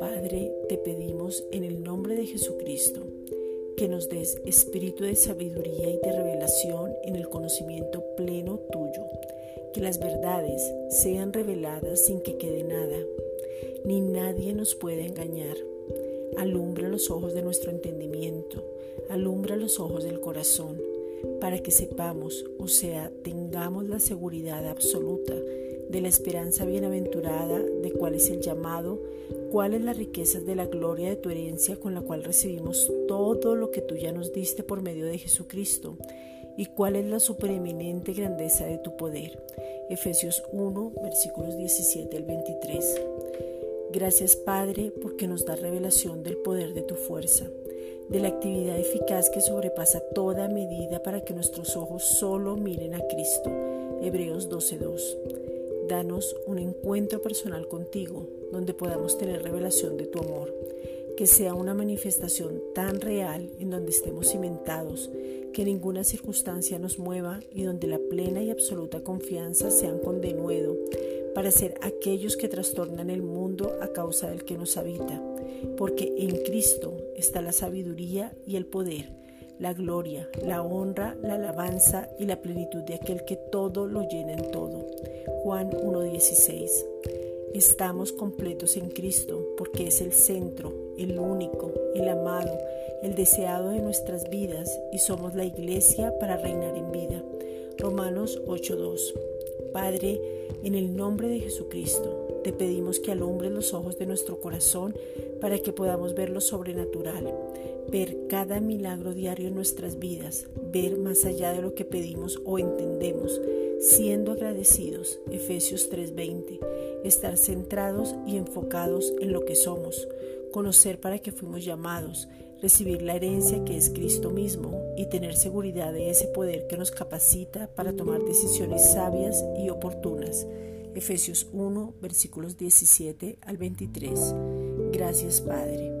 Padre, te pedimos en el nombre de Jesucristo que nos des espíritu de sabiduría y de revelación en el conocimiento pleno tuyo, que las verdades sean reveladas sin que quede nada, ni nadie nos pueda engañar. Alumbra los ojos de nuestro entendimiento, alumbra los ojos del corazón, para que sepamos, o sea, tengamos la seguridad absoluta de la esperanza bienaventurada de cuál es el llamado, cuáles las riquezas de la gloria de tu herencia con la cual recibimos todo lo que tú ya nos diste por medio de Jesucristo, y cuál es la supereminente grandeza de tu poder. Efesios 1, versículos 17 al 23. Gracias Padre porque nos da revelación del poder de tu fuerza, de la actividad eficaz que sobrepasa toda medida para que nuestros ojos solo miren a Cristo. Hebreos 12.2. Danos un encuentro personal contigo donde podamos tener revelación de tu amor, que sea una manifestación tan real en donde estemos cimentados, que ninguna circunstancia nos mueva y donde la plena y absoluta confianza sean con denuedo para ser aquellos que trastornan el mundo a causa del que nos habita, porque en Cristo está la sabiduría y el poder, la gloria, la honra, la alabanza y la plenitud de aquel que todo lo llena en todo. Juan 1.16. Estamos completos en Cristo porque es el centro, el único, el amado, el deseado de nuestras vidas y somos la iglesia para reinar en vida. Romanos 8.2. Padre, en el nombre de Jesucristo, te pedimos que alumbres los ojos de nuestro corazón para que podamos ver lo sobrenatural, ver cada milagro diario en nuestras vidas, ver más allá de lo que pedimos o entendemos, siendo agradecidos, Efesios 3:20, estar centrados y enfocados en lo que somos, conocer para qué fuimos llamados, recibir la herencia que es Cristo mismo y tener seguridad de ese poder que nos capacita para tomar decisiones sabias y oportunas. Efesios 1, versículos 17 al 23. Gracias Padre.